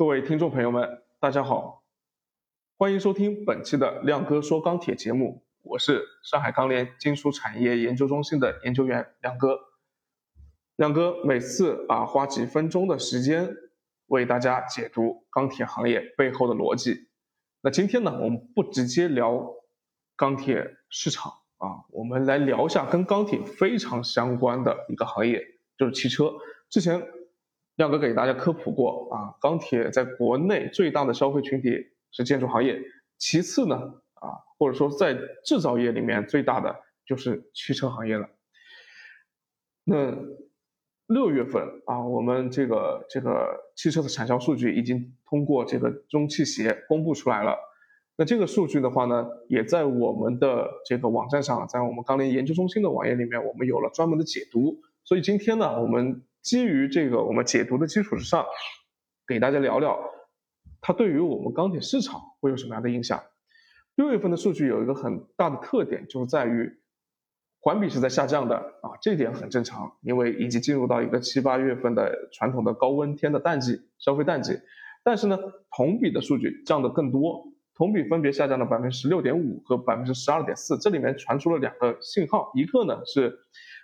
各位听众朋友们，大家好，欢迎收听本期的亮哥说钢铁节目，我是上海钢联金属产业研究中心的研究员亮哥。亮哥每次啊花几分钟的时间为大家解读钢铁行业背后的逻辑。那今天呢，我们不直接聊钢铁市场啊，我们来聊一下跟钢铁非常相关的一个行业，就是汽车。之前亮哥给大家科普过啊，钢铁在国内最大的消费群体是建筑行业，其次呢啊，或者说在制造业里面最大的就是汽车行业了。那六月份啊，我们这个这个汽车的产销数据已经通过这个中汽协公布出来了。那这个数据的话呢，也在我们的这个网站上，在我们钢联研究中心的网页里面，我们有了专门的解读。所以今天呢，我们。基于这个我们解读的基础之上，给大家聊聊它对于我们钢铁市场会有什么样的影响。六月份的数据有一个很大的特点，就是在于环比是在下降的啊，这点很正常，因为已经进入到一个七八月份的传统的高温天的淡季，消费淡季。但是呢，同比的数据降的更多，同比分别下降了百分之十六点五和百分之十二点四，这里面传出了两个信号，一个呢是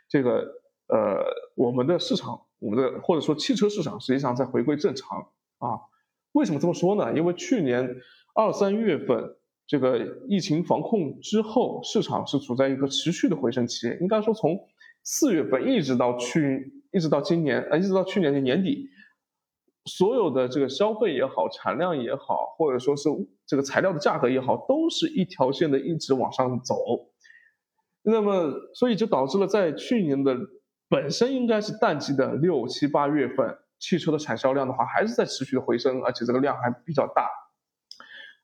这个呃我们的市场。我们的或者说汽车市场实际上在回归正常啊？为什么这么说呢？因为去年二三月份这个疫情防控之后，市场是处在一个持续的回升期。应该说从四月份一直到去一直到今年呃一直到去年的年底，所有的这个消费也好，产量也好，或者说是这个材料的价格也好，都是一条线的一直往上走。那么所以就导致了在去年的。本身应该是淡季的六七八月份，汽车的产销量的话还是在持续的回升，而且这个量还比较大。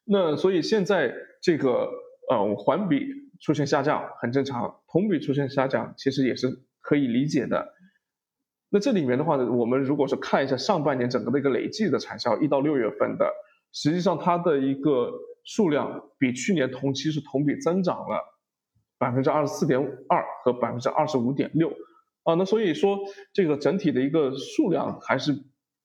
那所以现在这个呃环比出现下降很正常，同比出现下降其实也是可以理解的。那这里面的话呢，我们如果是看一下上半年整个的一个累计的产销，一到六月份的，实际上它的一个数量比去年同期是同比增长了百分之二十四点二和百分之二十五点六。啊，那所以说这个整体的一个数量还是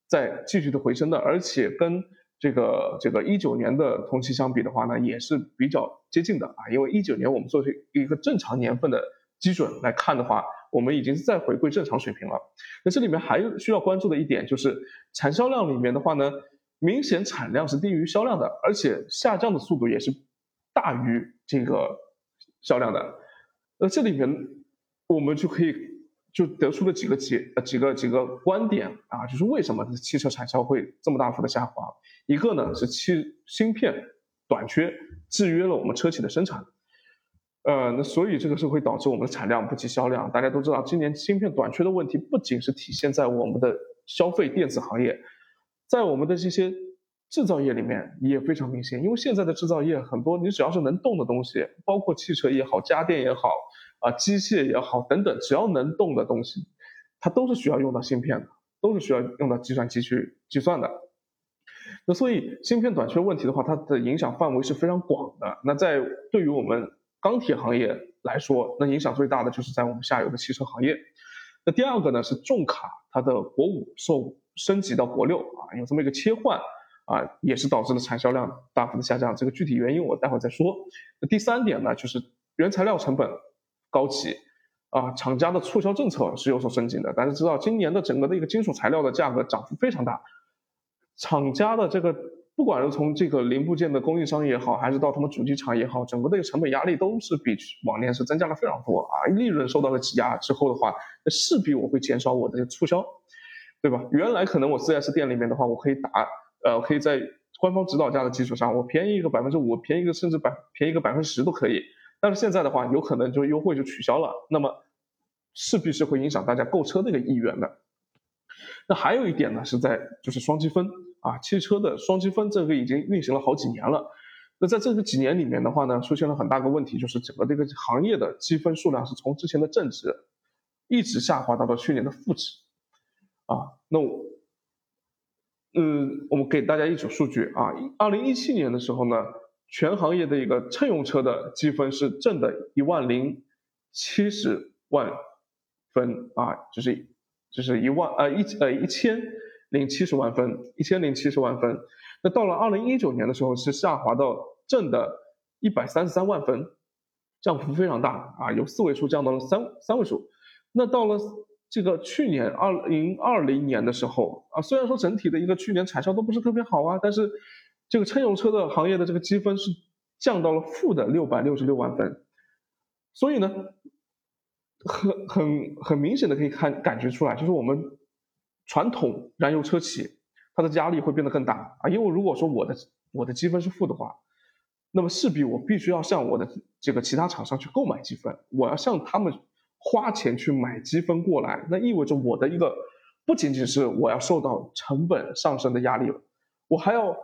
在继续的回升的，而且跟这个这个一九年的同期相比的话呢，也是比较接近的啊。因为一九年我们作为一个正常年份的基准来看的话，我们已经是在回归正常水平了。那这里面还有需要关注的一点就是，产销量里面的话呢，明显产量是低于销量的，而且下降的速度也是大于这个销量的。那这里面我们就可以。就得出了几个几呃几个几个观点啊，就是为什么汽车产销会这么大幅的下滑？一个呢是汽芯片短缺制约了我们车企的生产，呃，那所以这个是会导致我们的产量不及销量。大家都知道，今年芯片短缺的问题不仅是体现在我们的消费电子行业，在我们的这些制造业里面也非常明显。因为现在的制造业很多，你只要是能动的东西，包括汽车也好，家电也好。啊，机械也好，等等，只要能动的东西，它都是需要用到芯片的，都是需要用到计算机去计算的。那所以芯片短缺问题的话，它的影响范围是非常广的。那在对于我们钢铁行业来说，那影响最大的就是在我们下游的汽车行业。那第二个呢是重卡它的国五受升级到国六啊，有这么一个切换啊，也是导致了产销量大幅的下降。这个具体原因我待会再说。那第三点呢就是原材料成本。高企，啊，厂家的促销政策是有所升级的。大家知道，今年的整个的一个金属材料的价格涨幅非常大，厂家的这个不管是从这个零部件的供应商也好，还是到他们主机厂也好，整个的一个成本压力都是比往年是增加了非常多啊。利润受到了挤压之后的话，那势必我会减少我的促销，对吧？原来可能我 4S 店里面的话，我可以打，呃，可以在官方指导价的基础上，我便宜一个百分之五，便宜一个甚至百便宜个百分之十都可以。但是现在的话，有可能就优惠就取消了，那么势必是会影响大家购车的一个意愿的。那还有一点呢，是在就是双积分啊，汽车的双积分这个已经运行了好几年了。那在这个几年里面的话呢，出现了很大个问题，就是整个这个行业的积分数量是从之前的正值一直下滑到了去年的负值啊。那我，嗯，我们给大家一组数据啊，二零一七年的时候呢。全行业的一个乘用车的积分是正的一万零七十万分啊，就是就是一万呃一呃一千零七十万分，一千零七十万分。那到了二零一九年的时候，是下滑到正的一百三十三万分，降幅非常大啊，由四位数降到了三三位数。那到了这个去年二零二零年的时候啊，虽然说整体的一个去年产销都不是特别好啊，但是这个乘用车的行业的这个积分是降到了负的六百六十六万分，所以呢。很很很明显的可以看感觉出来，就是我们传统燃油车企它的压力会变得更大啊，因为如果说我的我的积分是负的话，那么势必我必须要向我的这个其他厂商去购买积分，我要向他们花钱去买积分过来，那意味着我的一个不仅仅是我要受到成本上升的压力了，我还要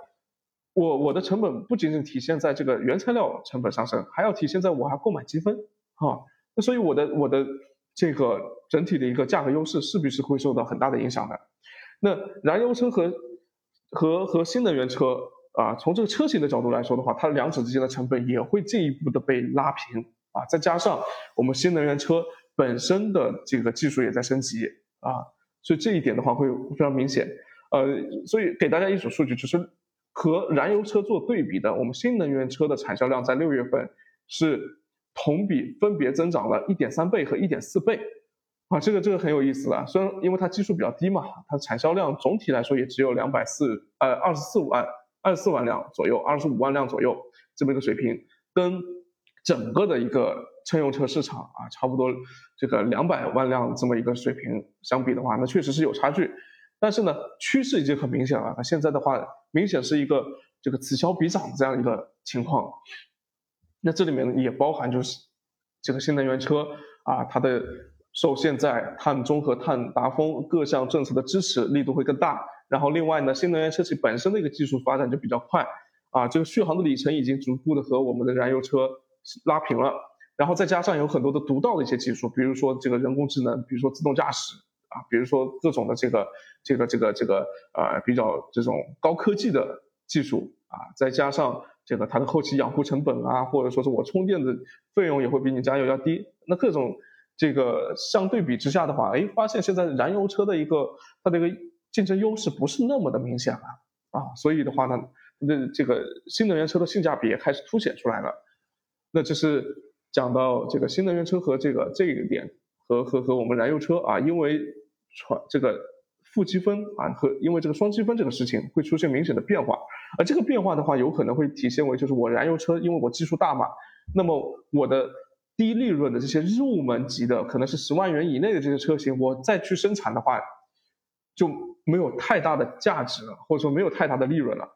我我的成本不仅仅体现在这个原材料成本上升，还要体现在我还购买积分啊。那所以我的我的这个整体的一个价格优势势必是会受到很大的影响的。那燃油车和和和新能源车啊，从这个车型的角度来说的话，它两者之间的成本也会进一步的被拉平啊。再加上我们新能源车本身的这个技术也在升级啊，所以这一点的话会非常明显。呃，所以给大家一组数据，就是和燃油车做对比的，我们新能源车的产销量在六月份是。同比分别增长了一点三倍和一点四倍，啊，这个这个很有意思了。虽然因为它基数比较低嘛，它产销量总体来说也只有两百四呃二十四万二十四万辆左右，二十五万辆左右这么一个水平，跟整个的一个乘用车市场啊差不多这个两百万辆这么一个水平相比的话，那确实是有差距。但是呢，趋势已经很明显了。那现在的话，明显是一个这个此消彼长的这样一个情况。那这里面也包含就是这个新能源车啊，它的受现在碳中和、碳达峰各项政策的支持力度会更大。然后另外呢，新能源车企本身的一个技术发展就比较快啊，这个续航的里程已经逐步的和我们的燃油车拉平了。然后再加上有很多的独到的一些技术，比如说这个人工智能，比如说自动驾驶啊，比如说各种的这个这个这个这个呃比较这种高科技的技术啊，再加上。这个它的后期养护成本啊，或者说是我充电的费用也会比你加油要低。那各种这个相对比之下的话，哎，发现现在燃油车的一个它的一个竞争优势不是那么的明显了啊。所以的话呢，那这个新能源车的性价比也开始凸显出来了。那这是讲到这个新能源车和这个这一点和和和我们燃油车啊，因为传这个负积分啊和因为这个双积分这个事情会出现明显的变化。而这个变化的话，有可能会体现为就是我燃油车，因为我基数大嘛，那么我的低利润的这些入门级的，可能是十万元以内的这些车型，我再去生产的话，就没有太大的价值了，或者说没有太大的利润了。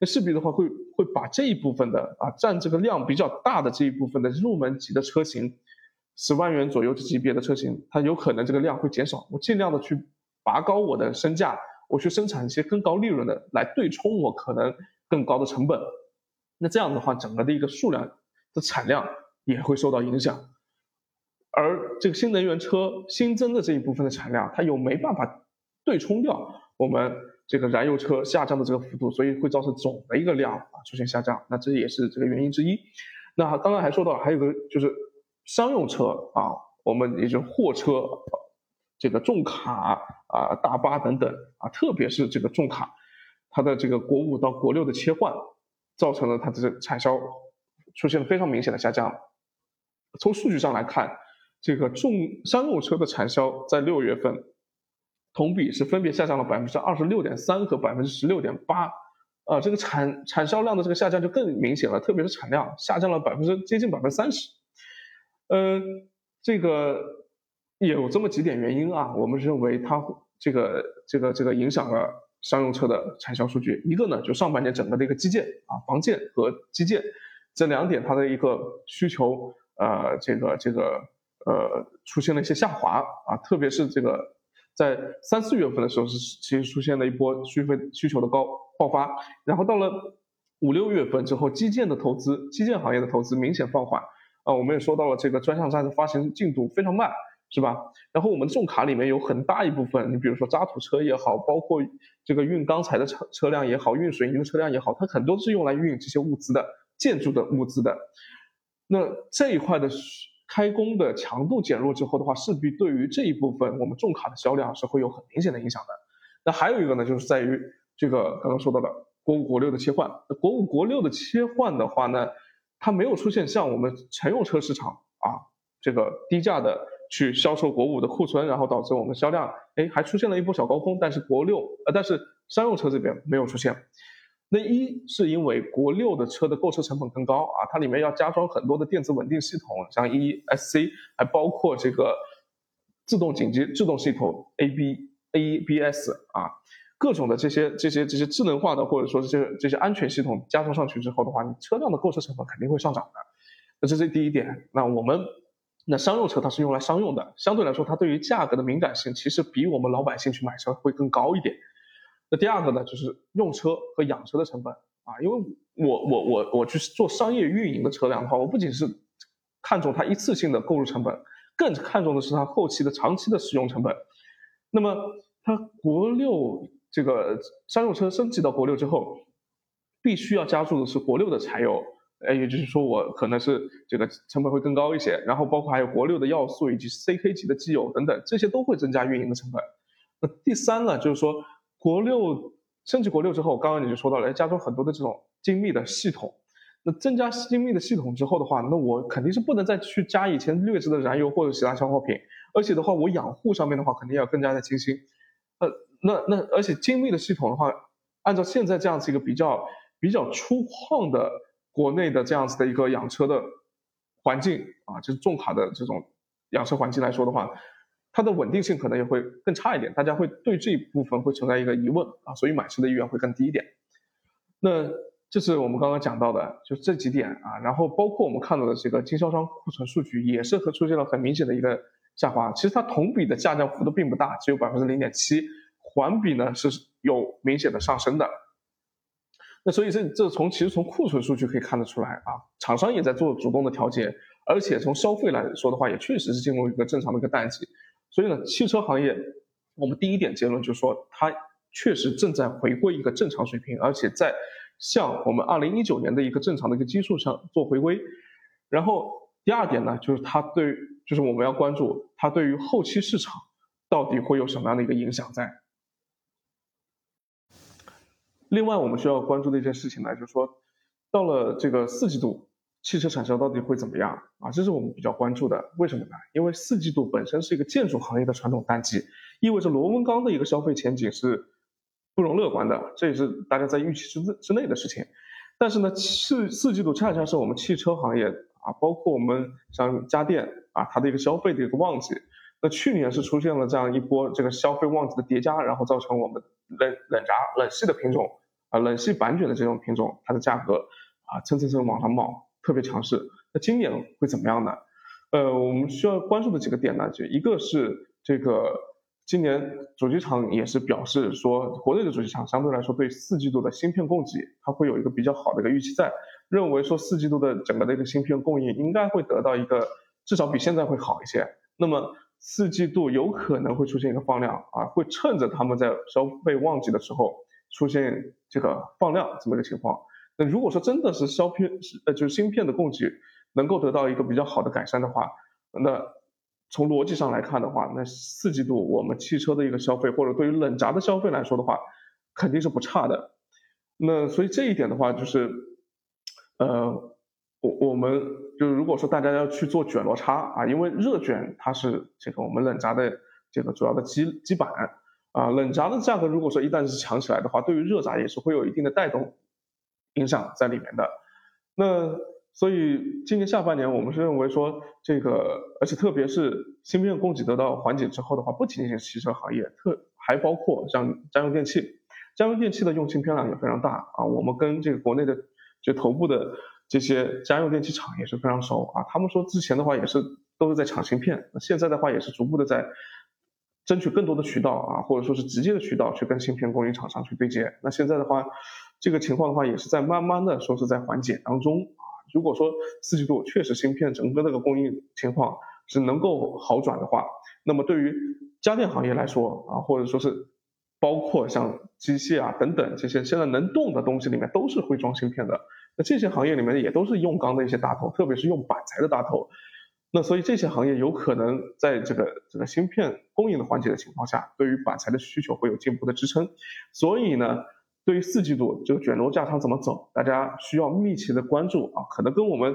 那势必的话会会把这一部分的啊占这个量比较大的这一部分的入门级的车型，十万元左右级别的车型，它有可能这个量会减少，我尽量的去拔高我的身价。我去生产一些更高利润的，来对冲我可能更高的成本，那这样的话，整个的一个数量的产量也会受到影响。而这个新能源车新增的这一部分的产量，它又没办法对冲掉我们这个燃油车下降的这个幅度，所以会造成总的一个量啊出现下降。那这也是这个原因之一。那刚刚还说到，还有个就是商用车啊，我们也就货车。这个重卡啊、大巴等等啊，特别是这个重卡，它的这个国五到国六的切换，造成了它的产销出现了非常明显的下降。从数据上来看，这个重商用车的产销在六月份同比是分别下降了百分之二十六点三和百分之十六点八，啊，这个产产销量的这个下降就更明显了，特别是产量下降了百分之接近百分之三十。嗯，这个。有这么几点原因啊，我们认为它这个这个这个影响了商用车的产销数据。一个呢，就上半年整个的一个基建啊，房建和基建这两点它的一个需求，呃，这个这个呃出现了一些下滑啊，特别是这个在三四月份的时候是其实出现了一波需费需求的高爆发，然后到了五六月份之后，基建的投资，基建行业的投资明显放缓啊，我们也说到了这个专项债的发行进度非常慢。是吧？然后我们重卡里面有很大一部分，你比如说渣土车也好，包括这个运钢材的车车辆也好，运水泥的车辆也好，它很多是用来运这些物资的，建筑的物资的。那这一块的开工的强度减弱之后的话，势必对于这一部分我们重卡的销量是会有很明显的影响的。那还有一个呢，就是在于这个刚刚说到的国五国六的切换。国五国六的切换的话呢，它没有出现像我们乘用车市场啊这个低价的去销售国五的库存，然后导致我们销量哎还出现了一波小高峰。但是国六呃，但是商用车这边没有出现。那一是因为国六的车的购车成本更高啊，它里面要加装很多的电子稳定系统，像 ESC，还包括这个自动紧急制动系统 AB ABS 啊，各种的这些这些这些智能化的或者说这些这些安全系统加装上去之后的话，你车辆的购车成本肯定会上涨的。那这是第一点。那我们那商用车它是用来商用的，相对来说它对于价格的敏感性其实比我们老百姓去买车会更高一点。那第二个呢，就是用车和养车的成本啊，因为我我我我去做商业运营的车辆的话，我不仅是看重它一次性的购入成本，更看重的是它后期的长期的使用成本。那么它国六这个商用车升级到国六之后，必须要加注的是国六的柴油，哎，也就是说我可能是这个成本会更高一些，然后包括还有国六的要素以及 CK 级的机油等等，这些都会增加运营的成本。那第三呢，就是说。国六升级国六之后，刚刚你就说到了，要加装很多的这种精密的系统。那增加精密的系统之后的话，那我肯定是不能再去加以前劣质的燃油或者其他消耗品。而且的话，我养护上面的话，肯定要更加的精心。呃，那那而且精密的系统的话，按照现在这样子一个比较比较粗犷的国内的这样子的一个养车的环境啊，就是重卡的这种养车环境来说的话。它的稳定性可能也会更差一点，大家会对这一部分会存在一个疑问啊，所以买车的意愿会更低一点。那这是我们刚刚讲到的，就这几点啊，然后包括我们看到的这个经销商库存数据也是和出现了很明显的一个下滑。其实它同比的下降幅度并不大，只有百分之零点七，环比呢是有明显的上升的。那所以这这从其实从库存数据可以看得出来啊，厂商也在做主动的调节，而且从消费来说的话，也确实是进入一个正常的一个淡季。所以呢，汽车行业，我们第一点结论就是说，它确实正在回归一个正常水平，而且在向我们二零一九年的一个正常的一个基数上做回归。然后第二点呢，就是它对，就是我们要关注它对于后期市场到底会有什么样的一个影响在。另外，我们需要关注的一件事情呢，就是说，到了这个四季度。汽车产销到底会怎么样啊？这是我们比较关注的。为什么呢？因为四季度本身是一个建筑行业的传统淡季，意味着螺纹钢的一个消费前景是不容乐观的，这也是大家在预期之之内的事情。但是呢，四四季度恰恰是我们汽车行业啊，包括我们像家电啊，它的一个消费的一个旺季。那去年是出现了这样一波这个消费旺季的叠加，然后造成我们冷冷轧冷系的品种啊，冷系板卷的这种品种，它的价格啊蹭蹭蹭往上冒。特别强势，那今年会怎么样呢？呃，我们需要关注的几个点呢，就一个是这个今年主机厂也是表示说，国内的主机厂相对来说对四季度的芯片供给，它会有一个比较好的一个预期在，认为说四季度的整个的一个芯片供应应该会得到一个至少比现在会好一些。那么四季度有可能会出现一个放量啊，会趁着他们在消费旺季的时候出现这个放量这么一个情况。那如果说真的是消片呃就是芯片的供给能够得到一个比较好的改善的话，那从逻辑上来看的话，那四季度我们汽车的一个消费或者对于冷轧的消费来说的话，肯定是不差的。那所以这一点的话就是，呃，我我们就是如果说大家要去做卷螺差啊，因为热卷它是这个我们冷轧的这个主要的基基板啊，冷轧的价格如果说一旦是强起来的话，对于热轧也是会有一定的带动。影响在里面的，那所以今年下半年我们是认为说这个，而且特别是芯片供给得到缓解之后的话，不仅仅是汽车行业，特还包括像家用电器，家用电器的用芯片量也非常大啊。我们跟这个国内的就头部的这些家用电器厂也是非常熟啊。他们说之前的话也是都是在抢芯片，那现在的话也是逐步的在争取更多的渠道啊，或者说是直接的渠道去跟芯片供应厂商去对接。那现在的话。这个情况的话，也是在慢慢的说是在缓解当中啊。如果说四季度确实芯片整个这个供应情况是能够好转的话，那么对于家电行业来说啊，或者说是包括像机械啊等等这些现在能动的东西里面都是会装芯片的，那这些行业里面也都是用钢的一些大头，特别是用板材的大头。那所以这些行业有可能在这个这个芯片供应的环节的情况下，对于板材的需求会有进一步的支撑。所以呢，对于四季度这个卷轴价仓怎么走，大家需要密切的关注啊。可能跟我们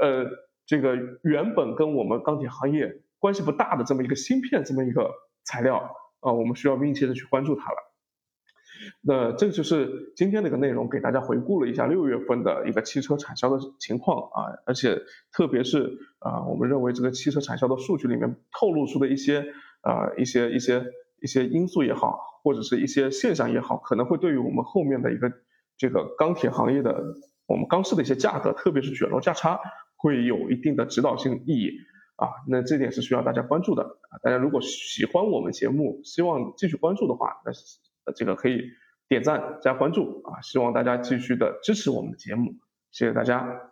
呃这个原本跟我们钢铁行业关系不大的这么一个芯片这么一个材料啊，我们需要密切的去关注它了。那这就是今天的一个内容，给大家回顾了一下六月份的一个汽车产销的情况啊，而且特别是啊，我们认为这个汽车产销的数据里面透露出的一些啊一些一些一些因素也好，或者是一些现象也好，可能会对于我们后面的一个这个钢铁行业的我们钢市的一些价格，特别是卷轴价差，会有一定的指导性意义啊。那这点是需要大家关注的啊。大家如果喜欢我们节目，希望继续关注的话，那。呃，这个可以点赞加关注啊！希望大家继续的支持我们的节目，谢谢大家。